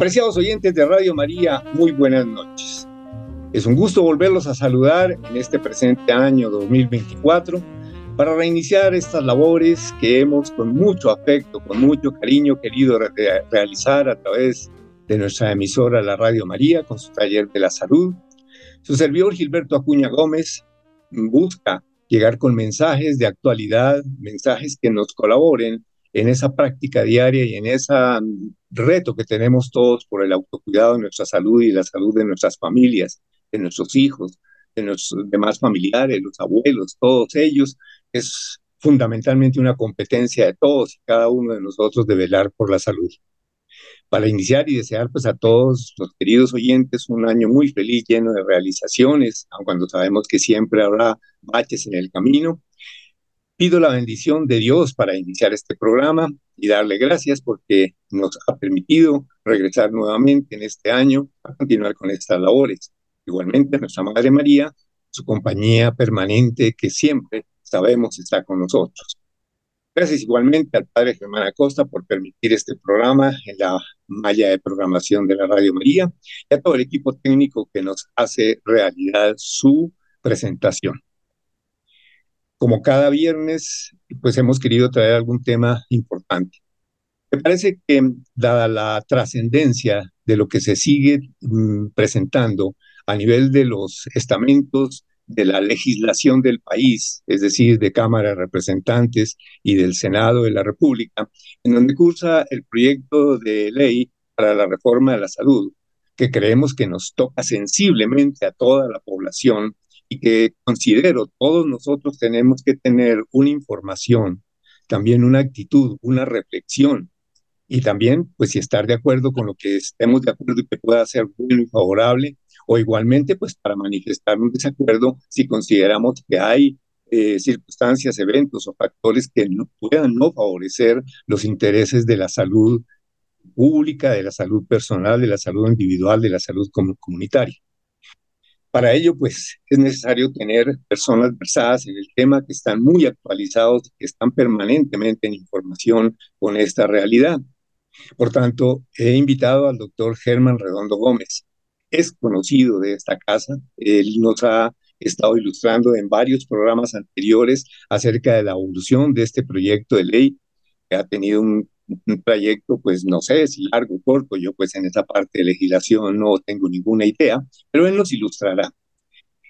Apreciados oyentes de Radio María, muy buenas noches. Es un gusto volverlos a saludar en este presente año 2024 para reiniciar estas labores que hemos con mucho afecto, con mucho cariño querido realizar a través de nuestra emisora La Radio María con su taller de la salud. Su servidor Gilberto Acuña Gómez busca llegar con mensajes de actualidad, mensajes que nos colaboren en esa práctica diaria y en ese reto que tenemos todos por el autocuidado de nuestra salud y la salud de nuestras familias, de nuestros hijos, de nuestros demás familiares, los abuelos, todos ellos, es fundamentalmente una competencia de todos y cada uno de nosotros de velar por la salud. Para iniciar y desear pues a todos los queridos oyentes un año muy feliz, lleno de realizaciones, aun cuando sabemos que siempre habrá baches en el camino, Pido la bendición de Dios para iniciar este programa y darle gracias porque nos ha permitido regresar nuevamente en este año a continuar con estas labores. Igualmente, nuestra Madre María, su compañía permanente que siempre sabemos está con nosotros. Gracias igualmente al Padre Germán Acosta por permitir este programa en la malla de programación de la Radio María y a todo el equipo técnico que nos hace realidad su presentación como cada viernes, pues hemos querido traer algún tema importante. Me parece que dada la trascendencia de lo que se sigue mm, presentando a nivel de los estamentos de la legislación del país, es decir, de Cámara de Representantes y del Senado de la República, en donde cursa el proyecto de ley para la reforma de la salud, que creemos que nos toca sensiblemente a toda la población y que considero todos nosotros tenemos que tener una información, también una actitud, una reflexión y también, pues, si estar de acuerdo con lo que estemos de acuerdo y que pueda ser bueno y favorable, o igualmente, pues, para manifestar un desacuerdo si consideramos que hay eh, circunstancias, eventos o factores que no puedan no favorecer los intereses de la salud pública, de la salud personal, de la salud individual, de la salud comunitaria. Para ello, pues, es necesario tener personas versadas en el tema que están muy actualizados, que están permanentemente en información con esta realidad. Por tanto, he invitado al doctor Germán Redondo Gómez. Es conocido de esta casa. Él nos ha estado ilustrando en varios programas anteriores acerca de la evolución de este proyecto de ley, que ha tenido un un trayecto, pues no sé si largo o corto, yo pues en esa parte de legislación no tengo ninguna idea, pero él nos ilustrará.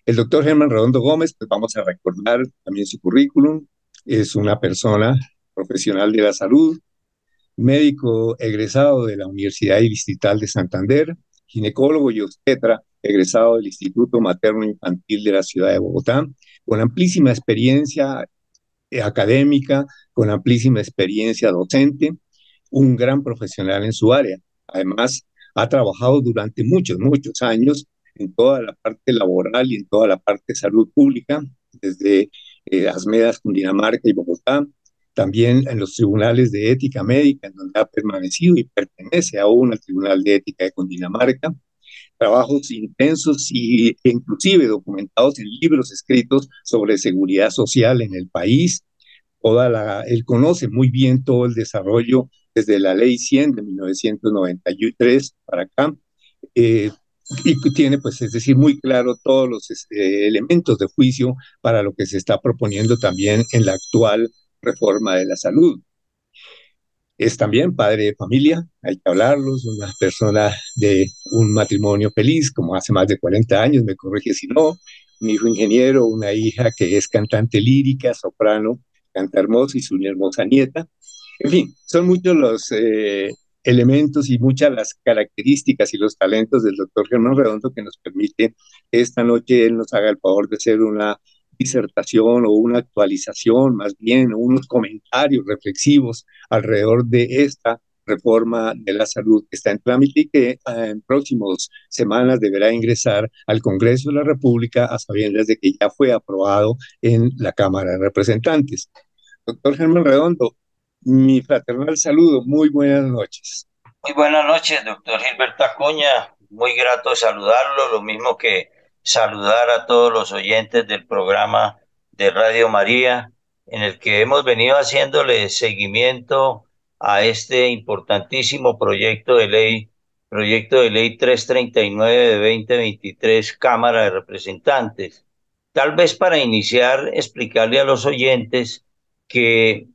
El doctor Germán Redondo Gómez, pues vamos a recordar también su currículum, es una persona profesional de la salud, médico egresado de la Universidad Distrital de Santander, ginecólogo y obstetra, egresado del Instituto Materno Infantil de la ciudad de Bogotá, con amplísima experiencia académica, con amplísima experiencia docente, un gran profesional en su área. Además, ha trabajado durante muchos, muchos años en toda la parte laboral y en toda la parte de salud pública, desde eh, Asmedas, Cundinamarca y Bogotá, también en los tribunales de ética médica, en donde ha permanecido y pertenece aún al Tribunal de Ética de Cundinamarca, trabajos intensos e inclusive documentados en libros escritos sobre seguridad social en el país. Toda la, él conoce muy bien todo el desarrollo desde la ley 100 de 1993 para acá, eh, y tiene, pues, es decir, muy claro todos los este, elementos de juicio para lo que se está proponiendo también en la actual reforma de la salud. Es también padre de familia, hay que hablarlos, una persona de un matrimonio feliz, como hace más de 40 años, me corrige si no, un hijo ingeniero, una hija que es cantante lírica, soprano, canta hermoso y su hermosa nieta, en fin, son muchos los eh, elementos y muchas las características y los talentos del doctor Germán Redondo que nos permite que esta noche él nos haga el favor de hacer una disertación o una actualización, más bien, unos comentarios reflexivos alrededor de esta reforma de la salud que está en trámite y que eh, en próximas semanas deberá ingresar al Congreso de la República a sabiendas de que ya fue aprobado en la Cámara de Representantes. Doctor Germán Redondo, mi fraternal saludo. Muy buenas noches. Muy buenas noches, doctor Gilberto Acuña. Muy grato saludarlo, lo mismo que saludar a todos los oyentes del programa de Radio María, en el que hemos venido haciéndole seguimiento a este importantísimo proyecto de ley proyecto de ley 339 de 2023, Cámara de Representantes. Tal vez para iniciar, explicarle a los oyentes que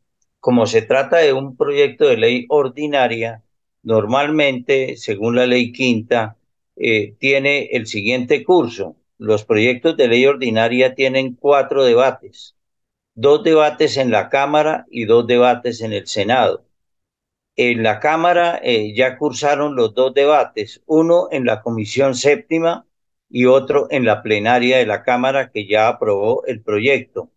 como se trata de un proyecto de ley ordinaria, normalmente, según la ley quinta, eh, tiene el siguiente curso. Los proyectos de ley ordinaria tienen cuatro debates, dos debates en la Cámara y dos debates en el Senado. En la Cámara eh, ya cursaron los dos debates, uno en la Comisión Séptima y otro en la plenaria de la Cámara que ya aprobó el proyecto.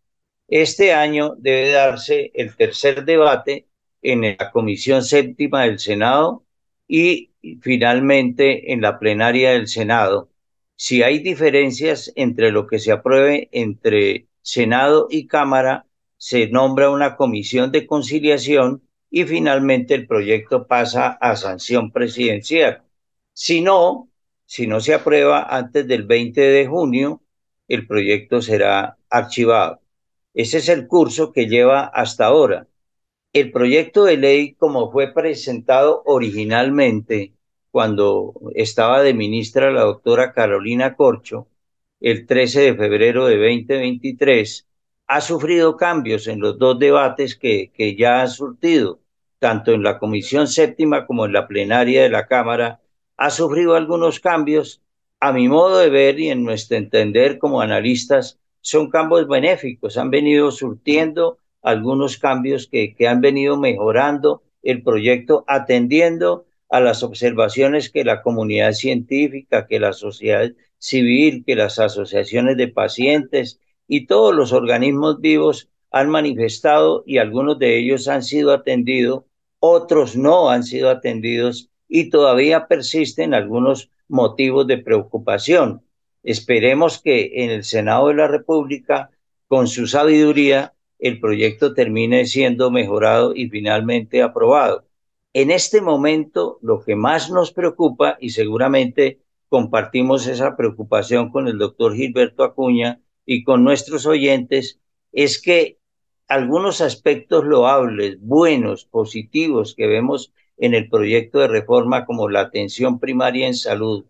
Este año debe darse el tercer debate en la Comisión Séptima del Senado y finalmente en la plenaria del Senado. Si hay diferencias entre lo que se apruebe entre Senado y Cámara, se nombra una comisión de conciliación y finalmente el proyecto pasa a sanción presidencial. Si no, si no se aprueba antes del 20 de junio, el proyecto será archivado. Ese es el curso que lleva hasta ahora. El proyecto de ley, como fue presentado originalmente cuando estaba de ministra la doctora Carolina Corcho, el 13 de febrero de 2023, ha sufrido cambios en los dos debates que, que ya ha surtido, tanto en la Comisión Séptima como en la plenaria de la Cámara, ha sufrido algunos cambios, a mi modo de ver y en nuestro entender como analistas, son cambios benéficos, han venido surtiendo algunos cambios que, han venido mejorando el proyecto, atendiendo a las observaciones que la comunidad científica, que la sociedad civil, que las asociaciones de pacientes y todos los organismos vivos han manifestado y algunos de ellos han sido atendidos, otros no han sido atendidos y todavía persisten algunos motivos de preocupación. Esperemos que en el Senado de la República, con su sabiduría, el proyecto termine siendo mejorado y finalmente aprobado. En este momento, lo que más nos preocupa, y seguramente compartimos esa preocupación con el doctor Gilberto Acuña y con nuestros oyentes, es que algunos aspectos loables, buenos, positivos que vemos en el proyecto de reforma como la atención primaria en salud,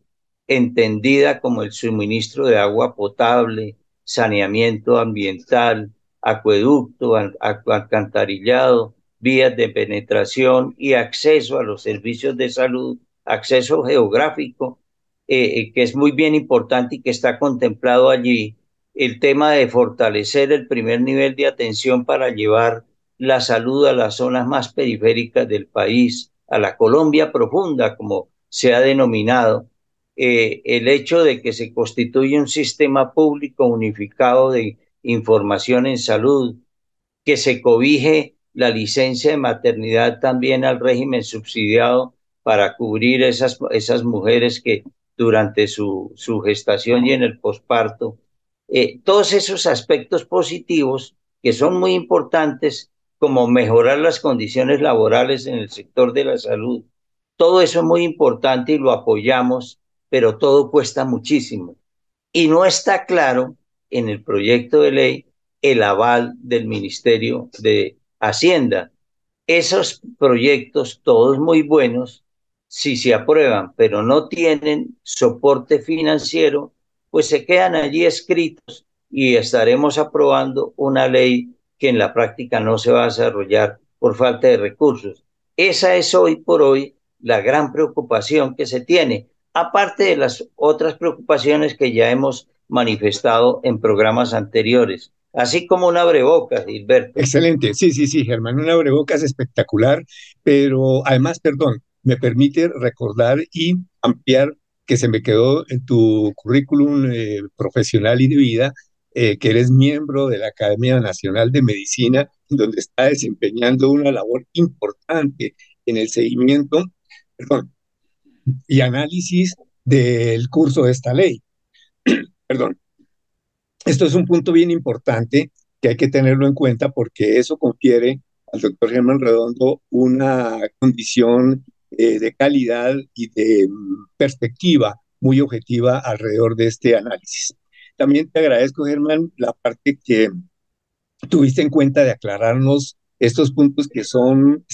entendida como el suministro de agua potable, saneamiento ambiental, acueducto, alcantarillado, vías de penetración y acceso a los servicios de salud, acceso geográfico, eh, eh, que es muy bien importante y que está contemplado allí, el tema de fortalecer el primer nivel de atención para llevar la salud a las zonas más periféricas del país, a la Colombia profunda, como se ha denominado, eh, el hecho de que se constituye un sistema público unificado de información en salud, que se cobije la licencia de maternidad también al régimen subsidiado para cubrir esas, esas mujeres que durante su, su gestación y en el posparto, eh, todos esos aspectos positivos que son muy importantes, como mejorar las condiciones laborales en el sector de la salud, todo eso es muy importante y lo apoyamos pero todo cuesta muchísimo. Y no está claro en el proyecto de ley el aval del Ministerio de Hacienda. Esos proyectos, todos muy buenos, si se aprueban, pero no tienen soporte financiero, pues se quedan allí escritos y estaremos aprobando una ley que en la práctica no se va a desarrollar por falta de recursos. Esa es hoy por hoy la gran preocupación que se tiene aparte de las otras preocupaciones que ya hemos manifestado en programas anteriores, así como una abrebocas, Gilberto. Excelente, sí, sí, sí, Germán, una abrebocas espectacular, pero además, perdón, me permite recordar y ampliar que se me quedó en tu currículum eh, profesional y de vida, eh, que eres miembro de la Academia Nacional de Medicina, donde está desempeñando una labor importante en el seguimiento, perdón, y análisis del curso de esta ley. Perdón. Esto es un punto bien importante que hay que tenerlo en cuenta porque eso confiere al doctor Germán Redondo una condición eh, de calidad y de mm, perspectiva muy objetiva alrededor de este análisis. También te agradezco, Germán, la parte que tuviste en cuenta de aclararnos estos puntos que son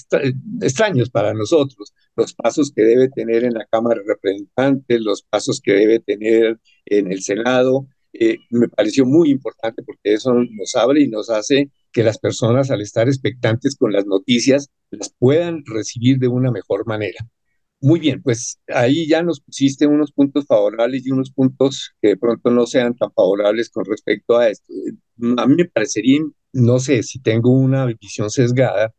extraños para nosotros, los pasos que debe tener en la Cámara de Representantes, los pasos que debe tener en el Senado. Eh, me pareció muy importante porque eso nos abre y nos hace que las personas al estar expectantes con las noticias las puedan recibir de una mejor manera. Muy bien, pues ahí ya nos pusiste unos puntos favorables y unos puntos que de pronto no sean tan favorables con respecto a esto. A mí me parecería, no sé si tengo una visión sesgada,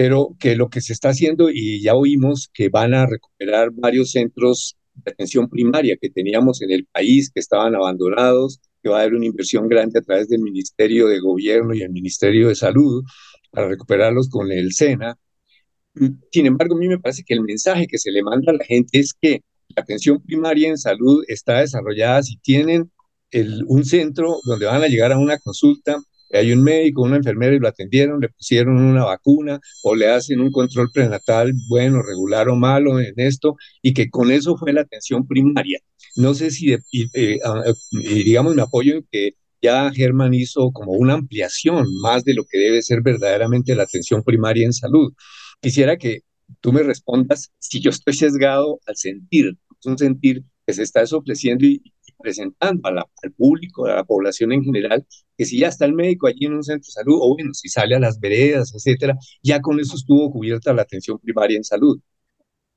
pero que lo que se está haciendo, y ya oímos que van a recuperar varios centros de atención primaria que teníamos en el país, que estaban abandonados, que va a haber una inversión grande a través del Ministerio de Gobierno y el Ministerio de Salud para recuperarlos con el SENA. Sin embargo, a mí me parece que el mensaje que se le manda a la gente es que la atención primaria en salud está desarrollada si tienen el, un centro donde van a llegar a una consulta hay un médico, una enfermera y lo atendieron, le pusieron una vacuna o le hacen un control prenatal, bueno, regular o malo en esto, y que con eso fue la atención primaria. No sé si, eh, ah, digamos, me apoyo en que ya Germán hizo como una ampliación más de lo que debe ser verdaderamente la atención primaria en salud. Quisiera que tú me respondas si yo estoy sesgado al sentir, es un sentir que se está ofreciendo y, presentando al público, a la población en general, que si ya está el médico allí en un centro de salud, o bueno, si sale a las veredas, etcétera, ya con eso estuvo cubierta la atención primaria en salud.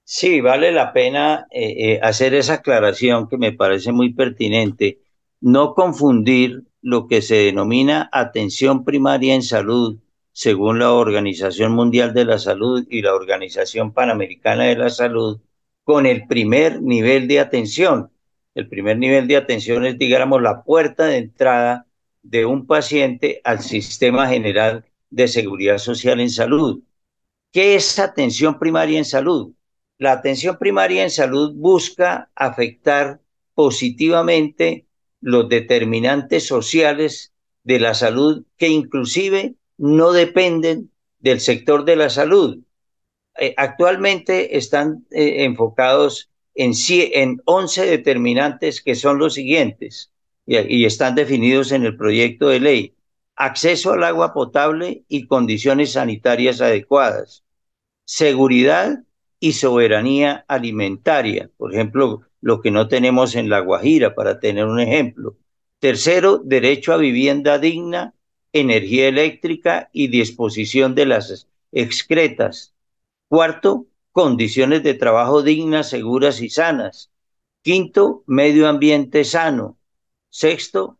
Sí, vale la pena eh, eh, hacer esa aclaración que me parece muy pertinente. No confundir lo que se denomina atención primaria en salud, según la Organización Mundial de la Salud y la Organización Panamericana de la Salud, con el primer nivel de atención, el primer nivel de atención es, digamos, la puerta de entrada de un paciente al sistema general de seguridad social en salud. ¿Qué es atención primaria en salud? La atención primaria en salud busca afectar positivamente los determinantes sociales de la salud que inclusive no dependen del sector de la salud. Eh, actualmente están eh, enfocados en, en 11 determinantes que son los siguientes y, están definidos en el proyecto de ley. Acceso al agua potable y condiciones sanitarias adecuadas. Seguridad y soberanía alimentaria. Por ejemplo, lo que no tenemos en La Guajira, para tener un ejemplo. Tercero, derecho a vivienda digna, energía eléctrica y disposición de las excretas. Cuarto, condiciones de trabajo dignas, seguras y sanas. Quinto, medio ambiente sano. Sexto,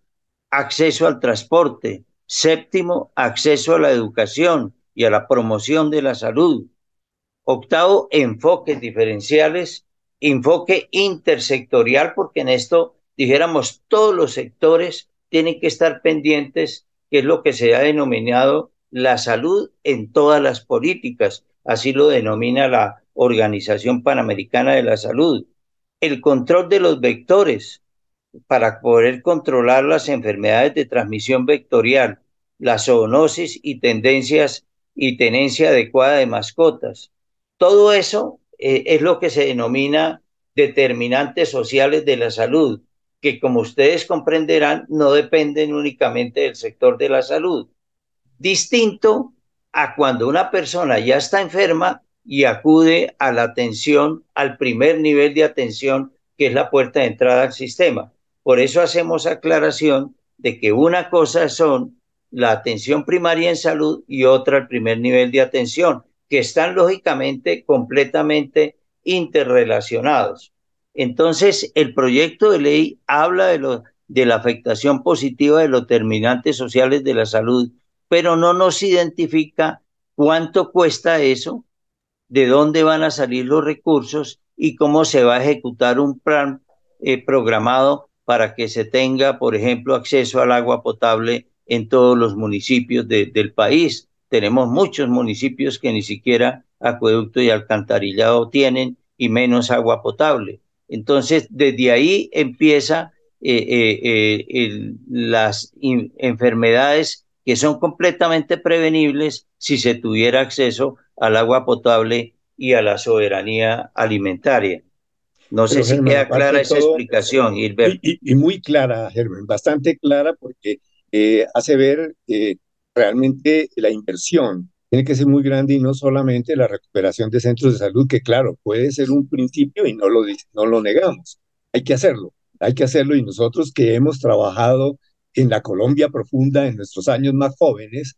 acceso al transporte. Séptimo, acceso a la educación y a la promoción de la salud. Octavo, enfoques diferenciales, enfoque intersectorial, porque en esto, dijéramos, todos los sectores tienen que estar pendientes, que es lo que se ha denominado la salud en todas las políticas, así lo denomina la Organización Panamericana de la Salud. El control de los vectores para poder controlar las enfermedades de transmisión vectorial, la zoonosis y tendencias y tenencia adecuada de mascotas. Todo eso eh, es lo que se denomina determinantes sociales de la salud, que como ustedes comprenderán no dependen únicamente del sector de la salud. Distinto a cuando una persona ya está enferma y acude a la atención, al primer nivel de atención, que es la puerta de entrada al sistema. Por eso hacemos aclaración de que una cosa son la atención primaria en salud y otra el primer nivel de atención, que están lógicamente completamente interrelacionados. Entonces, el proyecto de ley habla de, lo, de la afectación positiva de los terminantes sociales de la salud, pero no nos identifica cuánto cuesta eso, de dónde van a salir los recursos y cómo se va a ejecutar un plan eh, programado para que se tenga, por ejemplo, acceso al agua potable en todos los municipios del país. Tenemos muchos municipios que ni siquiera acueducto y alcantarillado tienen y menos agua potable. Entonces, desde ahí empieza eh, eh, las enfermedades que son completamente prevenibles si se tuviera acceso al agua potable y a la soberanía alimentaria. No sé si queda clara esa explicación, Gilberto. Y, muy clara, Germán, bastante clara porque eh, hace ver realmente la inversión tiene que ser muy grande y no solamente la recuperación de centros de salud, que claro, puede ser un principio y no lo, no lo negamos. Hay que hacerlo, hay que hacerlo y nosotros que hemos trabajado en la Colombia profunda en nuestros años más jóvenes,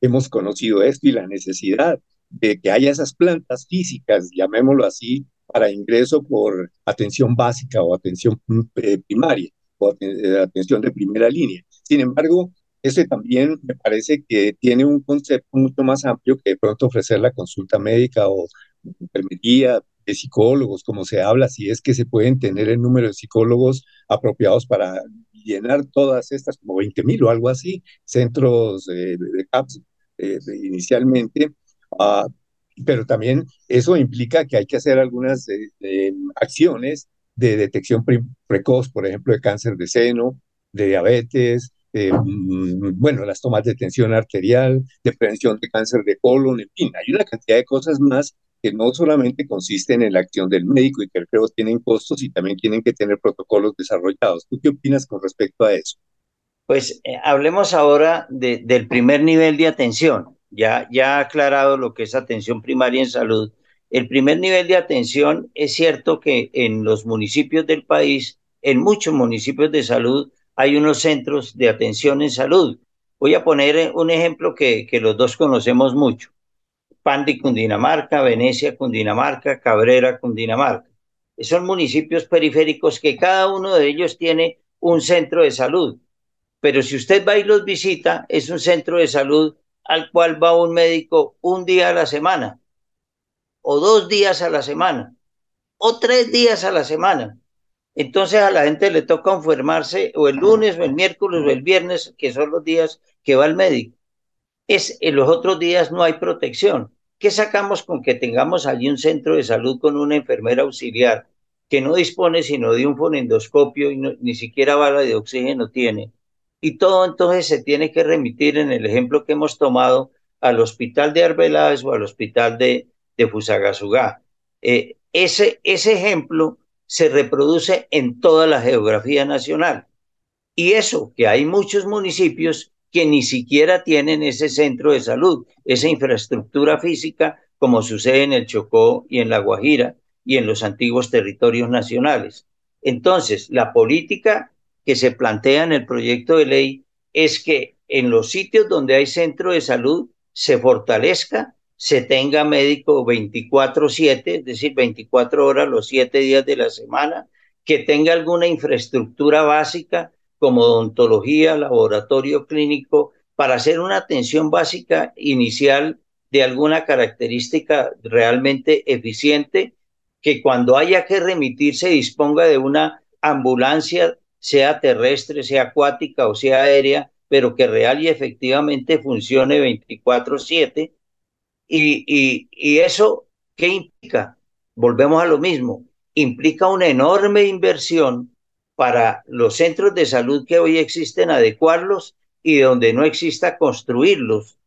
hemos conocido esto y la necesidad de que haya esas plantas físicas, llamémoslo así, para ingreso por atención básica o atención eh, primaria o eh, atención de primera línea. Sin embargo, este también me parece que tiene un concepto mucho más amplio que de pronto ofrecer la consulta médica o enfermería, de psicólogos, como se habla, si es que se pueden tener el número de psicólogos apropiados para llenar todas estas, como 20 mil o algo así, centros de, CAPS eh, inicialmente. Uh, pero también eso implica que hay que hacer algunas acciones de detección precoz, por ejemplo, de cáncer de seno, de diabetes, mm, bueno, las tomas de tensión arterial, de prevención de cáncer de colon, en fin, hay una cantidad de cosas más que no solamente consisten en la acción del médico y que creo tienen costos y también tienen que tener protocolos desarrollados. ¿Tú qué opinas con respecto a eso? Pues eh, hablemos ahora del primer nivel de atención. Ya, ya ha aclarado lo que es atención primaria en salud. El primer nivel de atención es cierto que en los municipios del país, en muchos municipios de salud, hay unos centros de atención en salud. Voy a poner eh, un ejemplo que, que los dos conocemos mucho. Pandi, Cundinamarca, Venecia, Cundinamarca, Cabrera, Cundinamarca. Son municipios periféricos que cada uno de ellos tiene un centro de salud. Pero si usted va y los visita, es un centro de salud al cual va un médico un día a la semana, o dos días a la semana, o tres días a la semana. Entonces a la gente le toca enfermarse o el lunes, o el miércoles, o el viernes, que son los días que va el médico. Es, en los otros días no hay protección. ¿Qué sacamos con que tengamos allí un centro de salud con una enfermera auxiliar que no dispone sino de un fonendoscopio y ni siquiera bala de oxígeno tiene? Y todo entonces se tiene que remitir en el ejemplo que hemos tomado al hospital de Arbeláez o al hospital de, de Fusagasugá. Eh, ese, ese ejemplo se reproduce en toda la geografía nacional. Y eso, que hay muchos municipios que ni siquiera tienen ese centro de salud, esa infraestructura física, como sucede en el Chocó y en La Guajira y en los antiguos territorios nacionales. Entonces, la política que se plantea en el proyecto de ley es que en los sitios donde hay centro de salud se fortalezca, se tenga médico 24/7, es decir, 24 horas los 7 días de la semana, que tenga alguna infraestructura básica como odontología, laboratorio clínico, para hacer una atención básica inicial de alguna característica realmente eficiente, que cuando haya que remitirse disponga de una ambulancia, sea terrestre, sea acuática o sea aérea, pero que real y efectivamente funcione 24/7. Y, y, y eso, ¿qué implica? Volvemos a lo mismo, implica una enorme inversión para los centros de salud que hoy existen, adecuarlos y donde no exista, construirlos.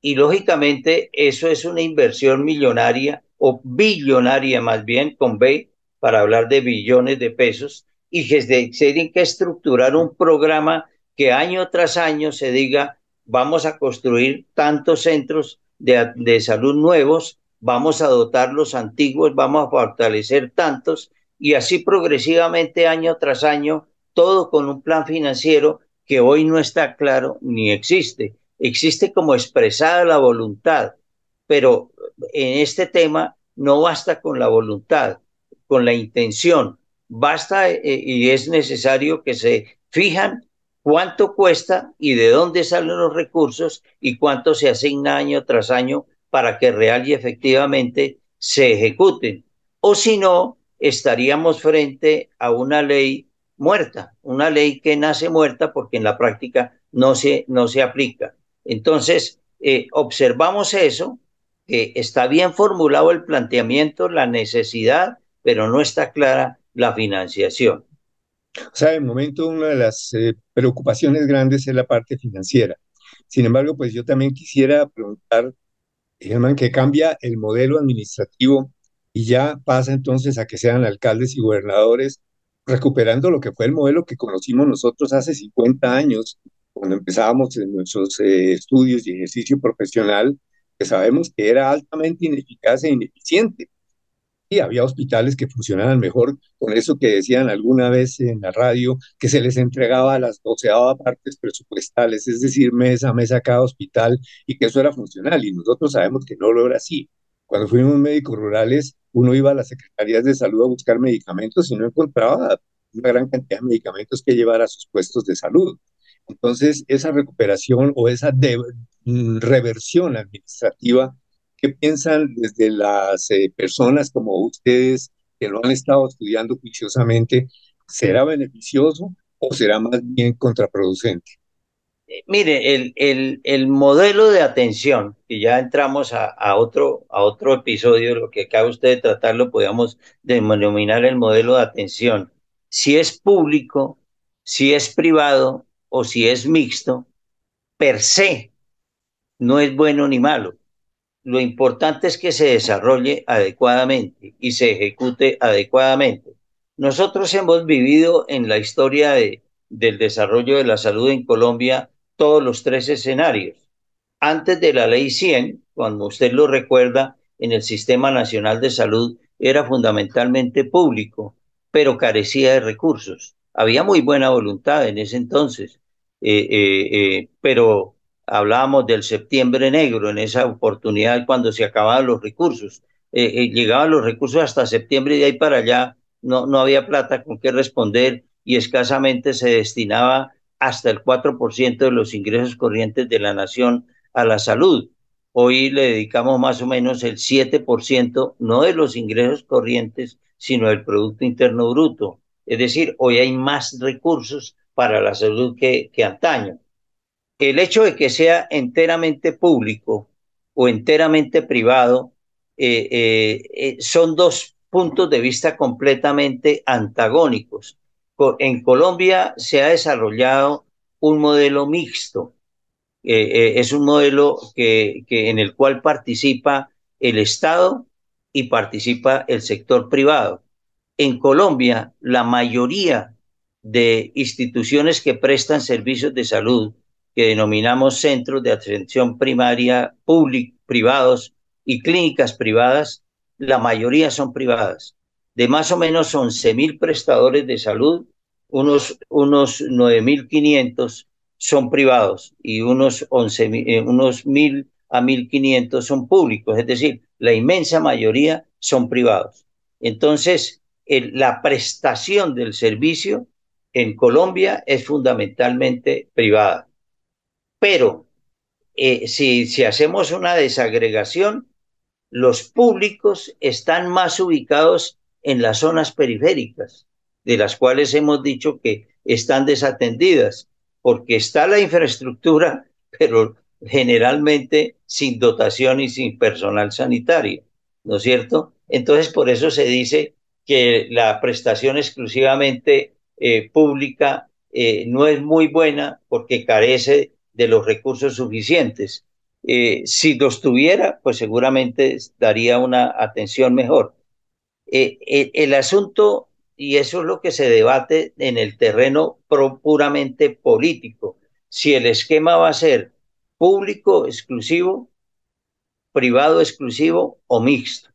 Y lógicamente eso es una inversión millonaria o billonaria más bien, con B, para hablar de billones de pesos, y que se tiene que estructurar un programa que año tras año se diga, vamos a construir tantos centros de, de salud nuevos, vamos a dotar los antiguos, vamos a fortalecer tantos, y así progresivamente año tras año, todo con un plan financiero que hoy no está claro ni existe. Existe como expresada la voluntad, pero en este tema no basta con la voluntad, con la intención, basta eh, y es necesario que se fijan cuánto cuesta y de dónde salen los recursos y cuánto se asigna año tras año para que real y efectivamente se ejecuten. O si no, estaríamos frente a una ley muerta, una ley que nace muerta porque en la práctica no se, no se aplica. Entonces, eh, observamos eso, que está bien formulado el planteamiento, la necesidad, pero no está clara la financiación. O sea, de momento una de las eh, preocupaciones grandes es la parte financiera. Sin embargo, pues yo también quisiera preguntar, Germán, que cambia el modelo administrativo y ya pasa entonces a que sean alcaldes y gobernadores, recuperando lo que fue el modelo que conocimos nosotros hace 50 años, cuando empezábamos en nuestros eh, estudios y ejercicio profesional, que sabemos que era altamente ineficaz e ineficiente. Y había hospitales que funcionaban mejor con eso que decían alguna vez en la radio, que se les entregaba a las doceava partes presupuestales, es decir, mes a mes a cada hospital, y que eso era funcional. Y nosotros sabemos que no lo era así. Cuando fuimos médicos rurales, uno iba a las secretarías de salud a buscar medicamentos y no encontraba una gran cantidad de medicamentos que llevar a sus puestos de salud. Entonces, esa recuperación o esa mm, reversión administrativa, ¿qué piensan desde las eh, personas como ustedes que lo han estado estudiando juiciosamente? ¿Será beneficioso o será más bien contraproducente? Mire, el, el, el, modelo de atención, que ya entramos a, otro, a otro episodio, lo que acaba usted de tratarlo, podríamos denominar el modelo de atención. Si es público, si es privado, o si es mixto, per se no es bueno ni malo. Lo importante es que se desarrolle adecuadamente y se ejecute adecuadamente. Nosotros hemos vivido en la historia de, del desarrollo de la salud en Colombia todos los tres escenarios. Antes de la ley 100, cuando usted lo recuerda, en el Sistema Nacional de Salud era fundamentalmente público, pero carecía de recursos. Había muy buena voluntad en ese entonces, eh, eh, eh, pero hablábamos del septiembre negro en esa oportunidad cuando se acababan los recursos. llegaban los recursos hasta septiembre y de ahí para allá no, no había plata con qué responder y escasamente se destinaba hasta el 4% de los ingresos corrientes de la nación a la salud. Hoy le dedicamos más o menos el 7%, no de los ingresos corrientes, sino del Producto Interno Bruto. Es decir, hoy hay más recursos para la salud que, que antaño. El hecho de que sea enteramente público o enteramente privado eh, eh, eh, son dos puntos de vista completamente antagónicos. En Colombia se ha desarrollado un modelo mixto. es un modelo que, que, en el cual participa el Estado y participa el sector privado. En Colombia, la mayoría de instituciones que prestan servicios de salud, que denominamos centros de atención primaria públicos, privados y clínicas privadas, la mayoría son privadas. De más o menos 11 mil prestadores de salud, unos, unos 9.500 son privados y unos 11, eh, unos 1.000 a 1.500 son públicos, es decir, la inmensa mayoría son privados. Entonces, la prestación del servicio en Colombia es fundamentalmente privada. Pero eh, si, si hacemos una desagregación, los públicos están más ubicados en las zonas periféricas, de las cuales hemos dicho que están desatendidas, porque está la infraestructura, pero generalmente sin dotación y sin personal sanitario, ¿no es cierto? Entonces, por eso se dice que la prestación exclusivamente eh, pública eh, no es muy buena porque carece de los recursos suficientes. Eh, si los tuviera, pues seguramente daría una atención mejor. el asunto, y eso es lo que se debate en el terreno puramente político, si el esquema va a ser público exclusivo, privado exclusivo o mixto.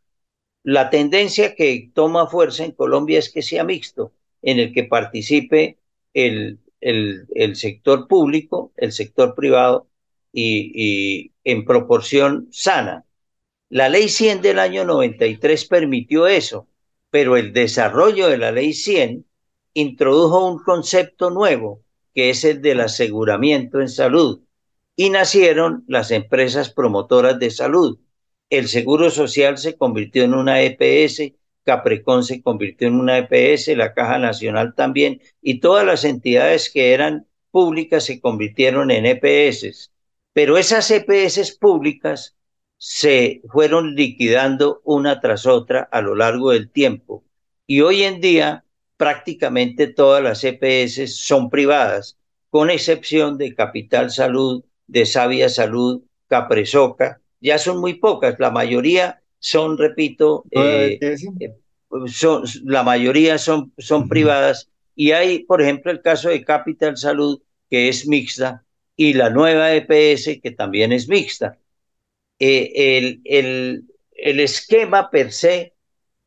La tendencia que toma fuerza en Colombia es que sea mixto, en el que participe el, el, sector público, el sector privado y, y, en proporción sana. La ley 100 del año 93 permitió eso, pero el desarrollo de la ley 100 introdujo un concepto nuevo, que es el del aseguramiento en salud, y nacieron las empresas promotoras de salud. El Seguro Social se convirtió en una EPS Caprecon se convirtió en una EPS, la Caja Nacional también, y todas las entidades que eran públicas se convirtieron en EPS. Pero esas EPS públicas se fueron liquidando una tras otra a lo largo del tiempo. Y hoy en día prácticamente todas las EPS son privadas, con excepción de Capital Salud, de Sabia Salud, Capresoca, ya son muy pocas, la mayoría son, repito, eh, eh, son, la mayoría son, son privadas y hay, por ejemplo, el caso de Capital Salud, que es mixta, y la nueva EPS, que también es mixta. Eh, el, el, el esquema per se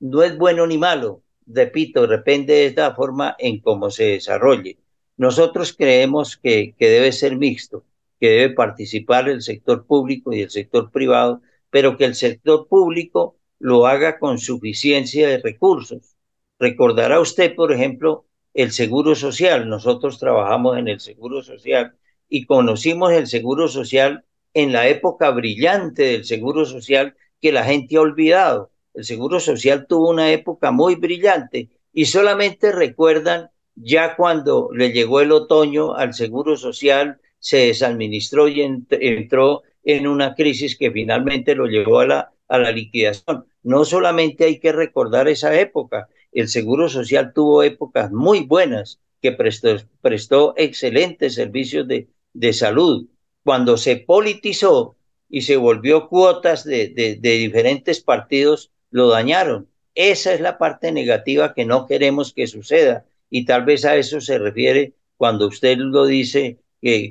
no es bueno ni malo, repito, depende de la forma en cómo se desarrolle. Nosotros creemos que, que debe ser mixto, que debe participar el sector público y el sector privado, pero que el sector público lo haga con suficiencia de recursos. Recordará usted, por ejemplo, el seguro social. Nosotros trabajamos en el seguro social y conocimos el seguro social en la época brillante del seguro social que la gente ha olvidado. El seguro social tuvo una época muy brillante y solamente recuerdan ya cuando le llegó el otoño al seguro social, se desadministró y entró en una crisis que finalmente lo llevó a la, a la liquidación. No solamente hay que recordar esa época, el Seguro Social tuvo épocas muy buenas que prestó, prestó excelentes servicios de, de salud. Cuando se politizó y se volvió cuotas de, de, diferentes partidos, lo dañaron. Esa es la parte negativa que no queremos que suceda y tal vez a eso se refiere cuando usted lo dice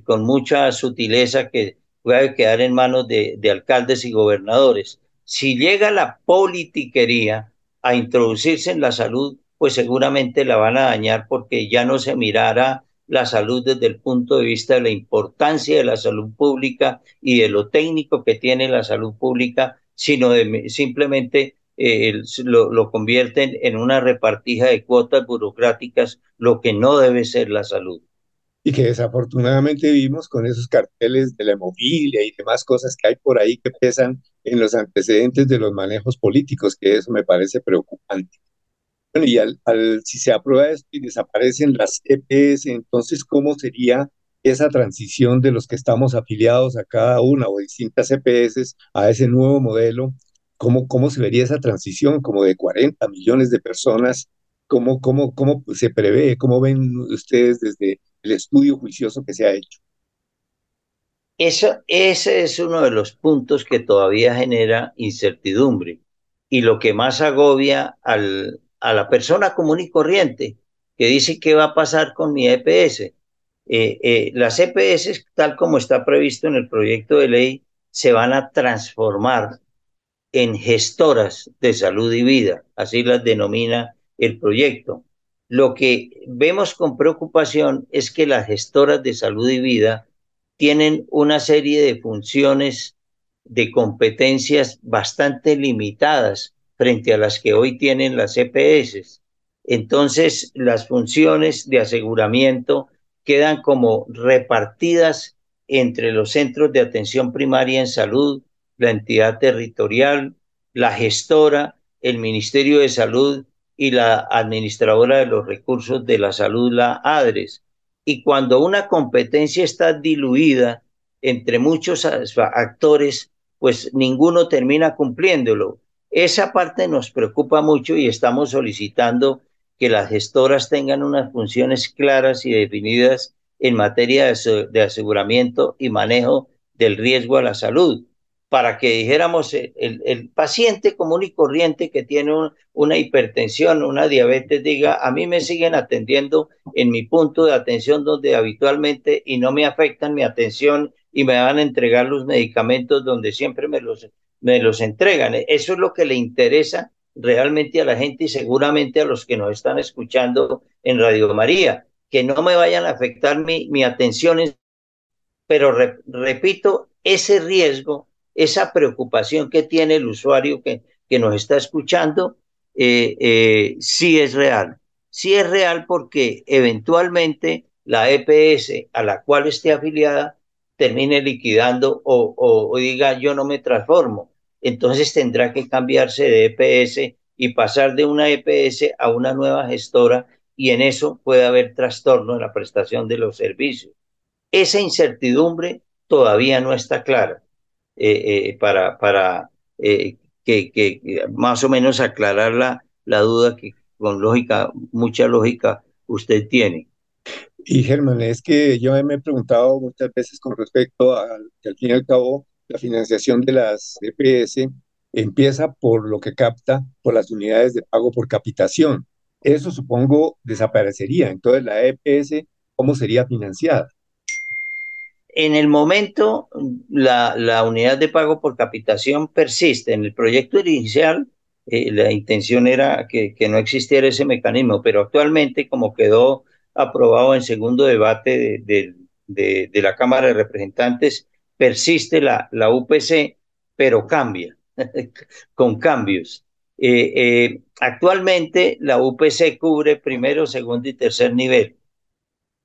con mucha sutileza que puede quedar en manos de, de alcaldes y gobernadores. Si llega la politiquería a introducirse en la salud, pues seguramente la van a dañar porque ya no se mirará la salud desde el punto de vista de la importancia de la salud pública y de lo técnico que tiene la salud pública, sino de simplemente eh, lo, lo, convierten en una repartija de cuotas burocráticas, lo que no debe ser la salud. Y que desafortunadamente vimos con esos carteles de la hemofilia y demás cosas que hay por ahí que pesan en los antecedentes de los manejos políticos, que eso me parece preocupante. Bueno, y al, si se aprueba esto y desaparecen las EPS, entonces, ¿cómo sería esa transición de los que estamos afiliados a cada una o distintas EPS a ese nuevo modelo ¿Cómo, ¿Cómo se vería esa transición como de 40 millones de personas? ¿Cómo, cómo, cómo se prevé? ¿Cómo ven ustedes desde el estudio juicioso que se ha hecho? Eso, ese es uno de los puntos que todavía genera incertidumbre y lo que más agobia al, a la persona común y corriente que dice qué va a pasar con mi EPS. Eh, eh, las EPS, tal como está previsto en el proyecto de ley, se van a transformar en gestoras de salud y vida, así las denomina el proyecto. Lo que vemos con preocupación es que las gestoras de salud y vida tienen una serie de funciones de competencias bastante limitadas frente a las que hoy tienen las EPS. Entonces, las funciones de aseguramiento quedan como repartidas entre los centros de atención primaria en salud, la entidad territorial, la gestora, el Ministerio de Salud y la administradora de los recursos de la salud, la ADRES. Y cuando una competencia está diluida entre muchos actores, pues ninguno termina cumpliéndolo. Esa parte nos preocupa mucho y estamos solicitando que las gestoras tengan unas funciones claras y definidas en materia de aseguramiento y manejo del riesgo a la salud para que dijéramos el, el, paciente común y corriente que tiene un, una hipertensión, una diabetes, diga, a mí me siguen atendiendo en mi punto de atención donde habitualmente y no me afectan mi atención y me van a entregar los medicamentos donde siempre me los, me los entregan. Eso es lo que le interesa realmente a la gente y seguramente a los que nos están escuchando en Radio María, que no me vayan a afectar mi, mi atención, pero re, repito, ese riesgo esa preocupación que tiene el usuario que, que nos está escuchando, eh, eh, sí es real. Sí es real porque eventualmente la EPS a la cual esté afiliada termine liquidando o, diga yo no me transformo. Entonces tendrá que cambiarse de EPS y pasar de una EPS a una nueva gestora y en eso puede haber trastorno en la prestación de los servicios. Esa incertidumbre todavía no está clara. Eh, eh, para, para eh, que, que, más o menos aclarar la, la duda que con lógica, mucha lógica, usted tiene. Y Germán, es que yo me he preguntado muchas veces con respecto a que al fin y al cabo la financiación de las EPS empieza por lo que capta por las unidades de pago por capitación. Eso supongo desaparecería. Entonces la EPS, ¿cómo sería financiada? en el momento, la, la, unidad de pago por capitación persiste. En el proyecto inicial, eh, la intención era que, que, no existiera ese mecanismo, pero actualmente, como quedó aprobado en segundo debate de, de, la Cámara de Representantes, persiste la, la UPC, pero cambia, con cambios. Eh, eh, actualmente la UPC cubre primero, segundo y tercer nivel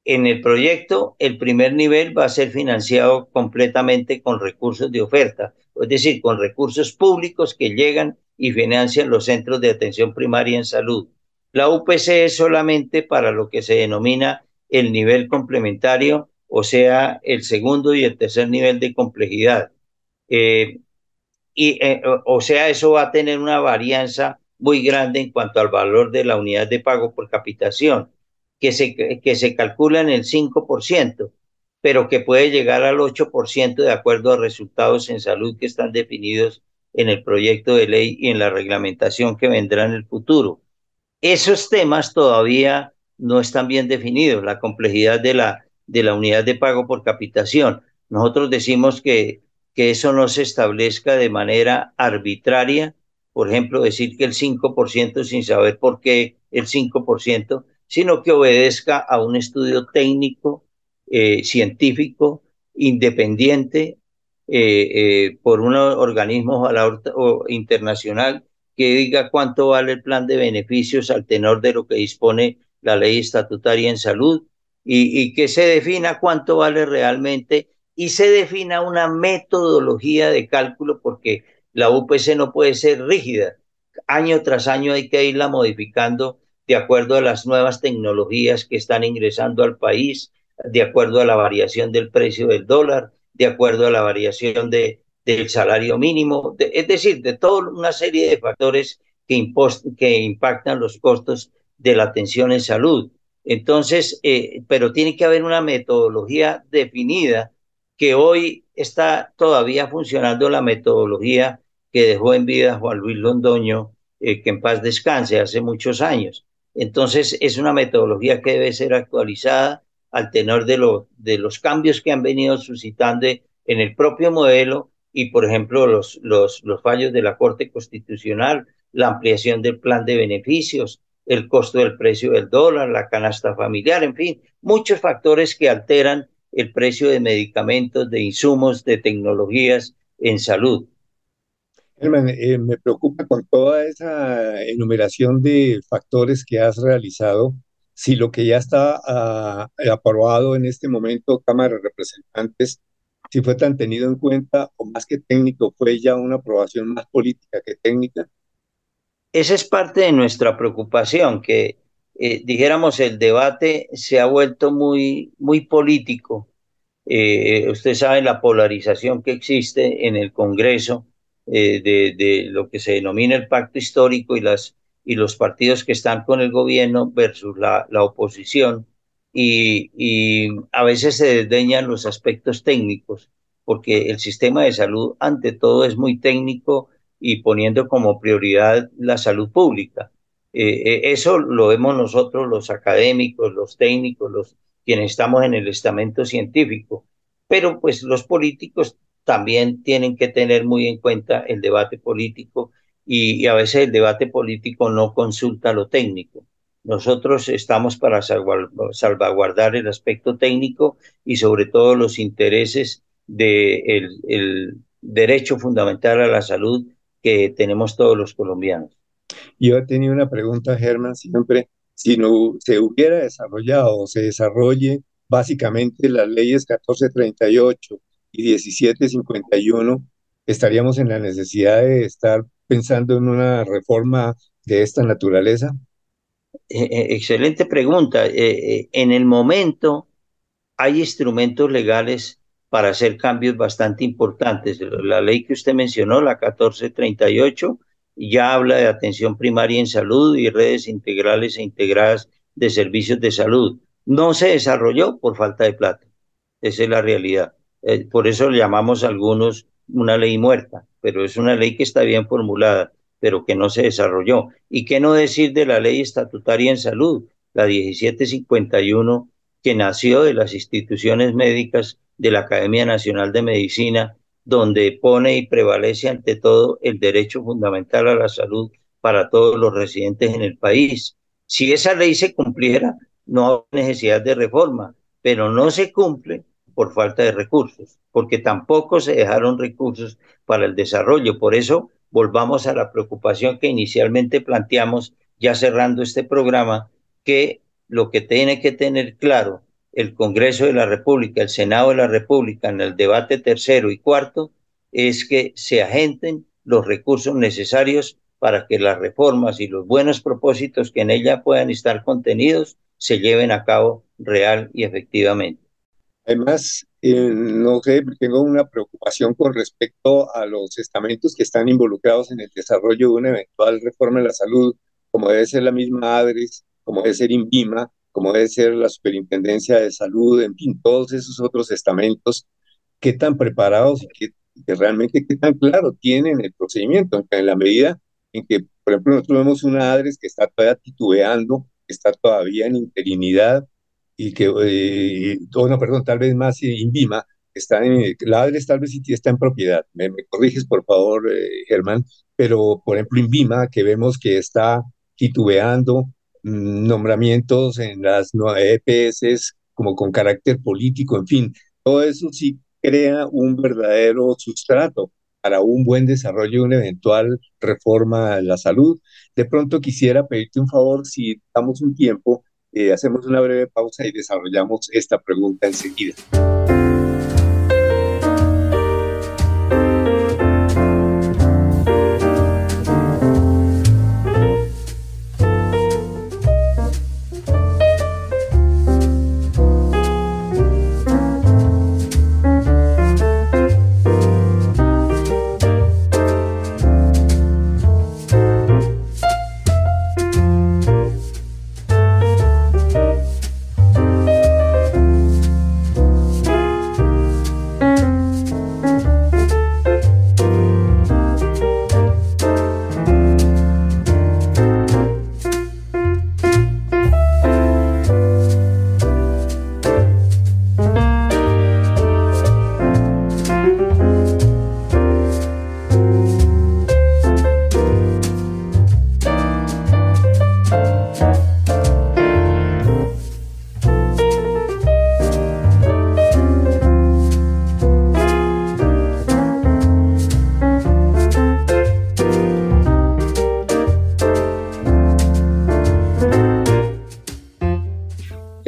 en el proyecto, el primer nivel va a ser financiado completamente con recursos de oferta, es decir, con recursos públicos que llegan y financian los centros de atención primaria en salud. La UPC es solamente para lo que se denomina el nivel complementario, o sea, el segundo y el tercer nivel de complejidad. Eh, y, eh, o sea, eso va a tener una varianza muy grande en cuanto al valor de la unidad de pago por capitación que se, que se calcula en el 5%, pero que puede llegar al 8% de acuerdo a resultados en salud que están definidos en el proyecto de ley y en la reglamentación que vendrá en el futuro. Esos temas todavía no están bien definidos, la complejidad de la, de la unidad de pago por capitación. Nosotros decimos que, que eso no se establezca de manera arbitraria, por ejemplo, decir que el 5% sin saber por qué el 5%, sino que obedezca a un estudio técnico, eh, científico, independiente, eh, eh, por un organismo internacional que diga cuánto vale el plan de beneficios al tenor de lo que dispone la ley estatutaria en salud y, que se defina cuánto vale realmente y se defina una metodología de cálculo porque la UPC no puede ser rígida. Año tras año hay que irla modificando de acuerdo a las nuevas tecnologías que están ingresando al país, de acuerdo a la variación del precio del dólar, de acuerdo a la variación de, del salario mínimo, es decir, de toda una serie de factores que, impactan los costos de la atención en salud. Entonces, eh, pero tiene que haber una metodología definida que hoy está todavía funcionando la metodología que dejó en vida Juan Luis Londoño, eh, que en paz descanse hace muchos años. Entonces, es una metodología que debe ser actualizada al tenor de los cambios que han venido suscitando en el propio modelo y, por ejemplo, los, los, los fallos de la Corte Constitucional, la ampliación del plan de beneficios, el costo del precio del dólar, la canasta familiar, en fin, muchos factores que alteran el precio de medicamentos, de insumos, de tecnologías en salud. Eh, me preocupa con toda esa enumeración de factores que has realizado, si lo que ya está ah, aprobado en este momento, Cámara de Representantes, si fue tan tenido en cuenta o más que técnico, fue ya una aprobación más política que técnica. Esa es parte de nuestra preocupación, que eh, dijéramos el debate se ha vuelto muy, muy político. Eh, usted sabe la polarización que existe en el Congreso eh, de, de, lo que se denomina el pacto histórico y, las, y los partidos que están con el gobierno versus la, la oposición. Y, a veces se desdeñan los aspectos técnicos, porque el sistema de salud ante todo es muy técnico y poniendo como prioridad la salud pública. Eh, eh eso lo vemos nosotros, los académicos, los técnicos, los quienes estamos en el estamento científico, pero pues los políticos también tienen que tener muy en cuenta el debate político y, a veces el debate político no consulta lo técnico. Nosotros estamos para salvaguardar el aspecto técnico y sobre todo los intereses del de derecho fundamental a la salud que tenemos todos los colombianos. Yo tenido una pregunta, Germán, siempre, si no se hubiera desarrollado o se desarrolle básicamente las leyes 1438 y 1751, estaríamos en la necesidad de estar pensando en una reforma de esta naturaleza? Eh, eh, excelente pregunta. Eh, en el momento hay instrumentos legales para hacer cambios bastante importantes. La ley que usted mencionó, la 1438, ya habla de atención primaria en salud y redes integrales e integradas de servicios de salud. No se desarrolló por falta de plata. Esa es la realidad. Por eso le llamamos a algunos una ley muerta, pero es una ley que está bien formulada, pero que no se desarrolló. ¿Y qué no decir de la ley estatutaria en salud, la 1751, que nació de las instituciones médicas de la Academia Nacional de Medicina, donde pone y prevalece ante todo el derecho fundamental a la salud para todos los residentes en el país. Si esa ley se cumpliera, no hay necesidad de reforma, pero no se cumple por falta de recursos, porque tampoco se dejaron recursos para el desarrollo. Por eso volvamos a la preocupación que inicialmente planteamos, ya cerrando este programa, que lo que tiene que tener claro el Congreso de la República, el Senado de la República en el debate tercero y cuarto, es que se agenten los recursos necesarios para que las reformas y los buenos propósitos que en ella puedan estar contenidos se lleven a cabo real y efectivamente. Además, no sé, tengo una preocupación con respecto a los estamentos que están involucrados en el desarrollo de una eventual reforma de la salud, como debe ser la misma ADRES, como debe ser INVIMA, como debe ser la Superintendencia de Salud, en fin, todos esos otros estamentos, qué tan preparados y qué, que realmente qué tan claro tienen el procedimiento, en la medida en que, por ejemplo, nosotros vemos una ADRES que está todavía titubeando, está todavía en interinidad, y que, eh, no, perdón, tal vez más INVIMA, está en, la ADRES tal vez está en propiedad, me, corriges por favor, eh, Germán, pero por ejemplo INVIMA, que vemos que está titubeando, mm, nombramientos en las EPS como con carácter político, en fin, todo eso sí crea un verdadero sustrato para un buen desarrollo de una eventual reforma de la salud. De pronto quisiera pedirte un favor, si damos un tiempo, eh, hacemos una breve pausa y desarrollamos esta pregunta enseguida.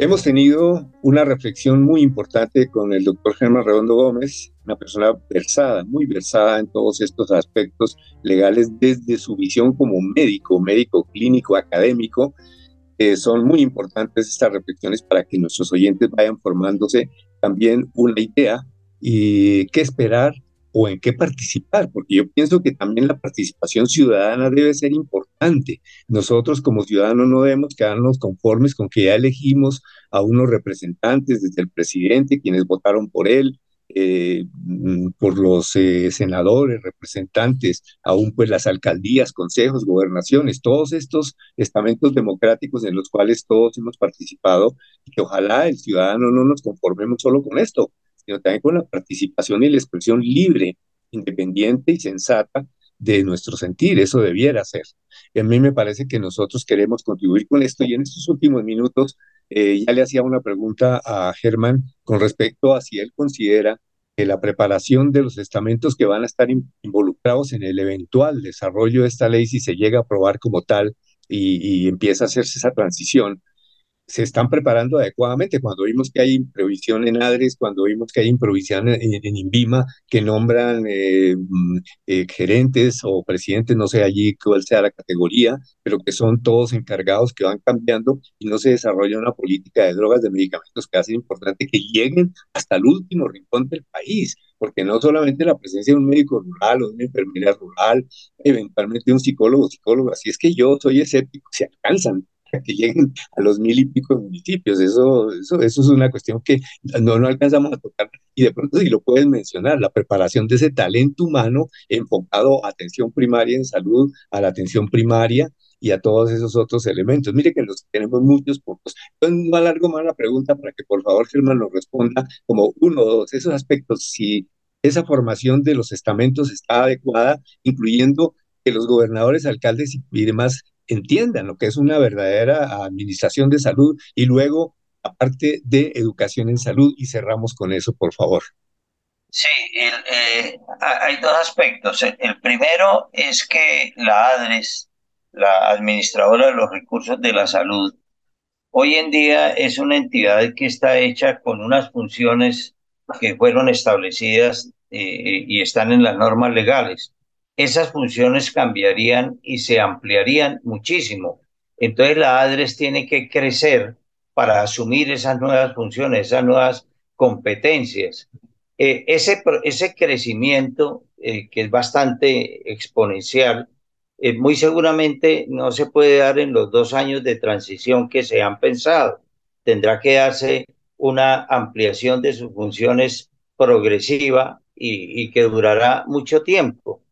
Hemos tenido una reflexión muy importante con el doctor Germán Redondo Gómez, una persona versada, muy versada en todos estos aspectos legales desde su visión como médico, médico clínico, académico. son muy importantes estas reflexiones para que nuestros oyentes vayan formándose también una idea y qué esperar o en qué participar, porque yo pienso que también la participación ciudadana debe ser importante. Nosotros como ciudadanos no debemos quedarnos conformes con que ya elegimos a unos representantes, desde el presidente, quienes votaron por él, eh, mm, por los eh, senadores, representantes, aún pues las alcaldías, consejos, gobernaciones, todos estos estamentos democráticos en los cuales todos hemos participado y que ojalá el ciudadano no nos conformemos solo con esto, sino también con la participación y la expresión libre, independiente y sensata de nuestro sentir. Eso debiera ser. Y a mí me parece que nosotros queremos contribuir con esto y en estos últimos minutos eh, ya le hacía una pregunta a Germán con respecto a si él considera que la preparación de los estamentos que van a estar involucrados en el eventual desarrollo de esta ley, si se llega a aprobar como tal y, y empieza a hacerse esa transición, se están preparando adecuadamente. Cuando vimos que hay improvisión en ADRES, cuando vimos que hay improvisión en, en INVIMA, que nombran eh, mm, eh, gerentes o presidentes, no sé allí cuál sea la categoría, pero que son todos encargados que van cambiando y no se desarrolla una política de drogas, de medicamentos que hace importante que lleguen hasta el último rincón del país porque no solamente la presencia de un médico rural o de una enfermera rural, eventualmente un psicólogo, psicólogo, así es que yo soy escéptico, se alcanzan, que lleguen a los mil y pico municipios. Eso, eso, eso es una cuestión que no, no alcanzamos a tocar. Y de pronto, si lo puedes mencionar, la preparación de ese talento humano enfocado a atención primaria en salud, a la atención primaria y a todos esos otros elementos. Mire que los tenemos muchos pocos. Entonces, no alargo más la pregunta para que por favor Germán nos responda como uno o dos, esos aspectos, si esa formación de los estamentos está adecuada, incluyendo que los gobernadores, alcaldes y demás entiendan lo que es una verdadera administración de salud y luego aparte de educación en salud y cerramos con eso, por favor. Sí, eh, hay dos aspectos. El primero es que la ADRES, la Administradora de los Recursos de la Salud, hoy en día es una entidad que está hecha con unas funciones que fueron establecidas eh, y están en las normas legales. Esas funciones cambiarían y se ampliarían muchísimo. Entonces la ADRES tiene que crecer para asumir esas nuevas funciones, esas nuevas competencias. Eh, ese, crecimiento, eh, que es bastante exponencial, eh, muy seguramente no se puede dar en los dos años de transición que se han pensado. Tendrá que darse una ampliación de sus funciones progresiva y que durará mucho tiempo.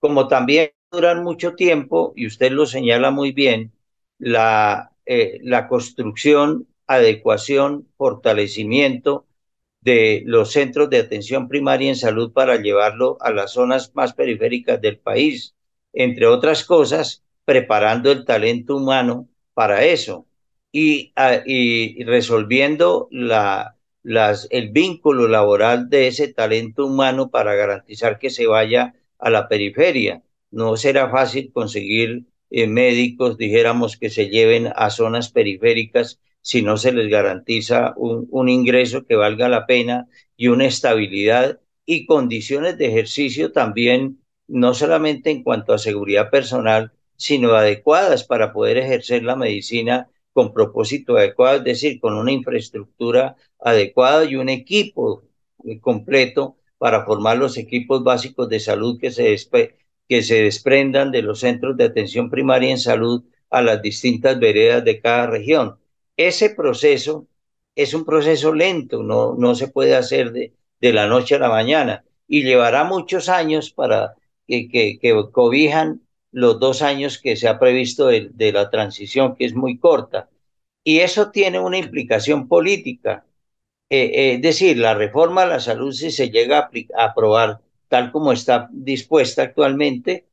Como también durar mucho tiempo, y usted lo señala muy bien, la, la construcción adecuación, fortalecimiento de los centros de atención primaria en salud para llevarlo a las zonas más periféricas del país, entre otras cosas, preparando el talento humano para eso y, y resolviendo la, las, el vínculo laboral de ese talento humano para garantizar que se vaya a la periferia. No será fácil conseguir eh, médicos, dijéramos, que se lleven a zonas periféricas si no se les garantiza un, un ingreso que valga la pena y una estabilidad y condiciones de ejercicio también, no solamente en cuanto a seguridad personal, sino adecuadas para poder ejercer la medicina con propósito adecuado, es decir, con una infraestructura adecuada y un equipo completo para formar los equipos básicos de salud que se, que se desprendan de los centros de atención primaria en salud a las distintas veredas de cada región. Ese proceso es un proceso lento, no, no se puede hacer de, de la noche a la mañana y llevará muchos años para que, que, cobijan los dos años que se ha previsto de, de, la transición, que es muy corta. Y eso tiene una implicación política. Eh, eh, es decir, la reforma a la salud, si se llega a, aprobar tal como está dispuesta actualmente,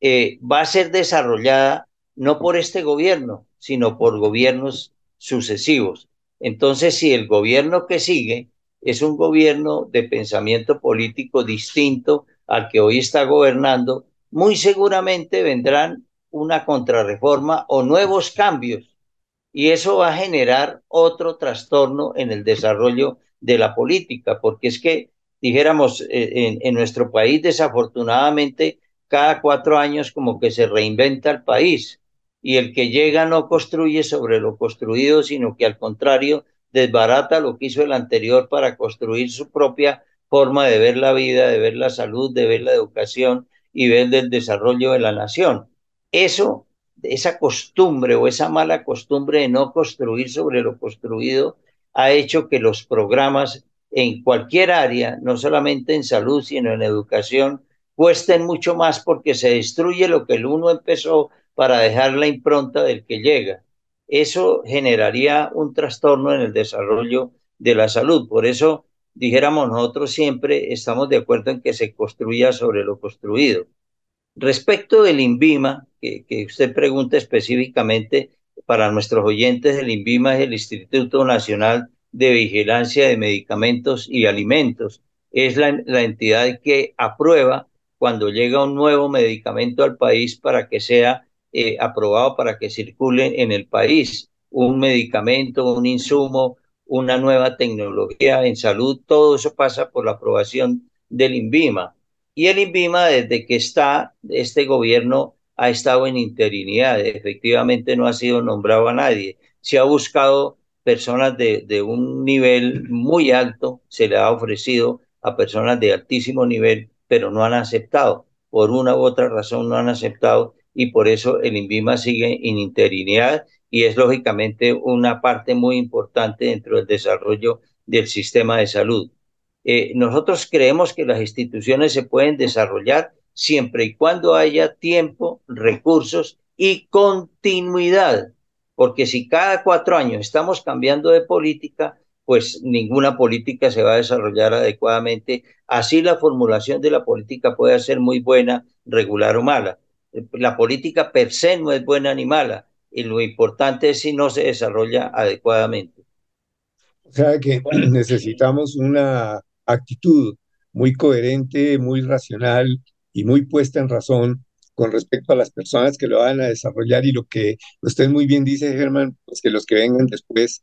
eh, va a ser desarrollada no por este gobierno, sino por gobiernos sucesivos. Entonces, si el gobierno que sigue es un gobierno de pensamiento político distinto al que hoy está gobernando, muy seguramente vendrán una contrarreforma o nuevos cambios. Y eso va a generar otro trastorno en el desarrollo de la política, porque es que, dijéramos, eh, en, en nuestro país, desafortunadamente, cada cuatro años como que se reinventa el país y el que llega no construye sobre lo construido, sino que al contrario desbarata lo que hizo el anterior para construir su propia forma de ver la vida, de ver la salud, de ver la educación y ver el desarrollo de la nación. Eso, esa costumbre o esa mala costumbre de no construir sobre lo construido, ha hecho que los programas en cualquier área, no solamente en salud, sino en educación, cuesten mucho más porque se destruye lo que el uno empezó para dejar la impronta del que llega. Eso generaría un trastorno en el desarrollo de la salud. Por eso, dijéramos nosotros siempre, estamos de acuerdo en que se construya sobre lo construido. Respecto del INVIMA, que, usted pregunta específicamente para nuestros oyentes, el INVIMA es el Instituto Nacional de Vigilancia de Medicamentos y Alimentos. Es la, la entidad que aprueba cuando llega un nuevo medicamento al país para que sea eh, aprobado para que circule en el país. Un medicamento, un insumo, una nueva tecnología en salud, todo eso pasa por la aprobación del INVIMA. Y el INVIMA, desde que está, este gobierno ha estado en interinidad, efectivamente no ha sido nombrado a nadie. Se ha buscado personas de, un nivel muy alto, se le ha ofrecido a personas de altísimo nivel, pero no han aceptado. Por una u otra razón no han aceptado y por eso el INVIMA sigue en interinidad y es lógicamente una parte muy importante dentro del desarrollo del sistema de salud. Eh, nosotros creemos que las instituciones se pueden desarrollar siempre y cuando haya tiempo, recursos y continuidad, porque si cada cuatro años estamos cambiando de política, pues ninguna política se va a desarrollar adecuadamente. Así la formulación de la política puede ser muy buena, regular o mala. La política per se no es buena ni mala, y lo importante es si no se desarrolla adecuadamente. O sea que necesitamos una actitud muy coherente, muy racional y muy puesta en razón con respecto a las personas que lo van a desarrollar y lo que usted muy bien dice, Germán, pues que los que vengan después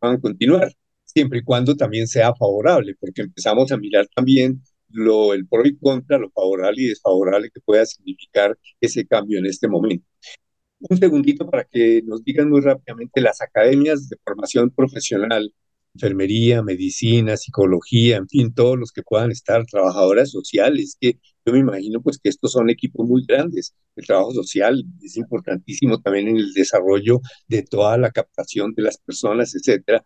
puedan continuar, siempre y cuando también sea favorable, porque empezamos a mirar también lo, el pro y contra, lo favorable y desfavorable que pueda significar ese cambio en este momento. Un segundito para que nos digan muy rápidamente las academias de formación profesional enfermería, medicina, psicología, en fin, todos los que puedan estar, trabajadoras sociales, que yo me imagino pues que estos son equipos muy grandes. El trabajo social es importantísimo también en el desarrollo de toda la captación de las personas, etcétera.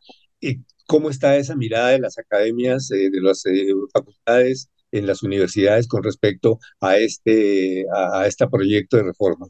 ¿Cómo está esa mirada de las academias, eh, de las eh, facultades en las universidades con respecto a este, a, a este proyecto de reforma?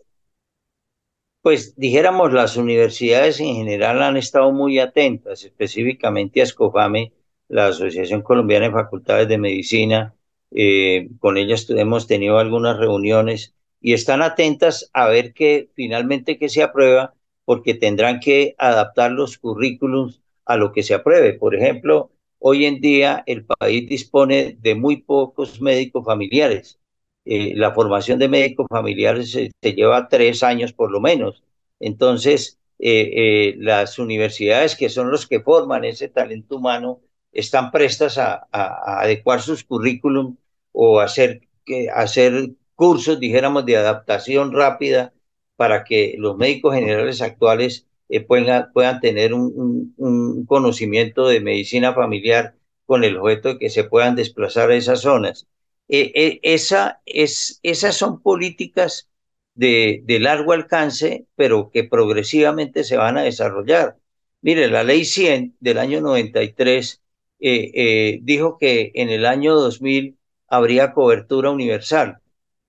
Pues dijéramos, las universidades en general han estado muy atentas, específicamente a SCOFAME, la Asociación Colombiana de Facultades de Medicina. Eh, con ellas hemos tenido algunas reuniones y están atentas a ver que finalmente que se aprueba, porque tendrán que adaptar los currículums a lo que se apruebe. Por ejemplo, hoy en día el país dispone de muy pocos médicos familiares eh, la formación de médicos familiares se, lleva tres años por lo menos. Entonces, eh, eh, las universidades que son los que forman ese talento humano están prestas a, adecuar sus currículum o hacer, hacer cursos, dijéramos, de adaptación rápida para que los médicos generales actuales puedan, puedan tener un, un conocimiento de medicina familiar con el objeto de que se puedan desplazar a esas zonas. Eh, eh, esa, es, esas son políticas de, de, largo alcance, pero que progresivamente se van a desarrollar. Mire, la ley 100 del año 93 eh, dijo que en el año 2000 habría cobertura universal.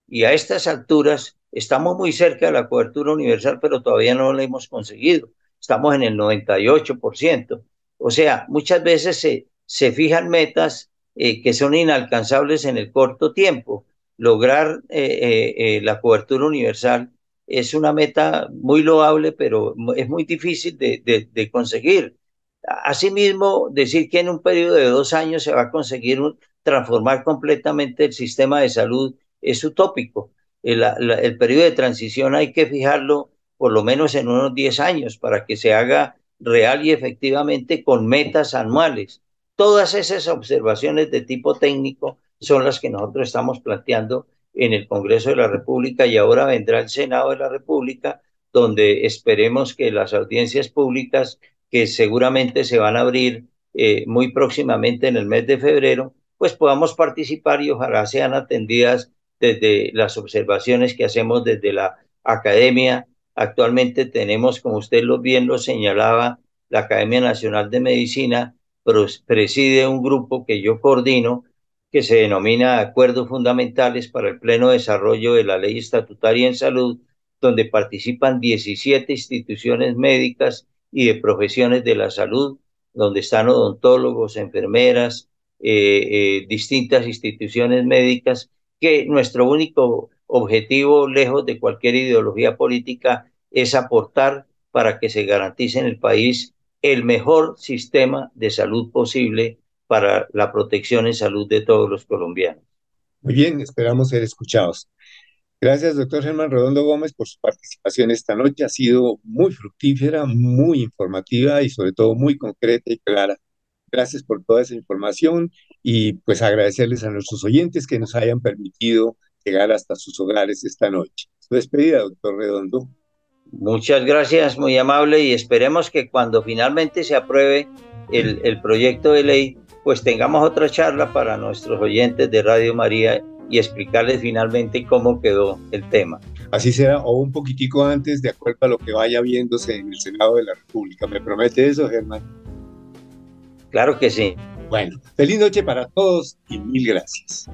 Y a estas alturas estamos muy cerca de la cobertura universal, pero todavía no la hemos conseguido. Estamos en el 98%. O sea, muchas veces se, se fijan metas eh, que son inalcanzables en el corto tiempo. Lograr eh, eh, la cobertura universal es una meta muy loable, pero es muy difícil de, conseguir. Asimismo, decir que en un periodo de dos años se va a conseguir transformar completamente el sistema de salud es utópico. El, el, periodo de transición hay que fijarlo por lo menos en unos 10 años para que se haga real y efectivamente con metas anuales. Todas esas observaciones de tipo técnico son las que nosotros estamos planteando en el Congreso de la República y ahora vendrá el Senado de la República, donde esperemos que las audiencias públicas que seguramente se van a abrir eh, muy próximamente en el mes de febrero, pues podamos participar y ojalá sean atendidas desde las observaciones que hacemos desde la academia. Actualmente tenemos, como usted lo bien lo señalaba, la Academia Nacional de Medicina, preside un grupo que yo coordino que se denomina Acuerdos Fundamentales para el Pleno Desarrollo de la Ley Estatutaria en Salud, donde participan 17 instituciones médicas y de profesiones de la salud, donde están odontólogos, enfermeras, eh, eh, distintas instituciones médicas, que nuestro único objetivo, lejos de cualquier ideología política, es aportar para que se garantice en el país el mejor sistema de salud posible para la protección en salud de todos los colombianos. Muy bien, esperamos ser escuchados. Gracias, doctor Germán Redondo Gómez, por su participación esta noche. Ha sido muy fructífera, muy informativa y sobre todo muy concreta y clara. Gracias por toda esa información y pues agradecerles a nuestros oyentes que nos hayan permitido llegar hasta sus hogares esta noche. Su despedida, doctor Redondo. Muchas gracias, muy amable, y esperemos que cuando finalmente se apruebe el, el, proyecto de ley, pues tengamos otra charla para nuestros oyentes de Radio María y explicarles finalmente cómo quedó el tema. Así será, o un poquitico antes, de acuerdo a lo que vaya viéndose en el Senado de la República. ¿Me promete eso, Germán? Claro que sí. Bueno, feliz noche para todos y mil gracias.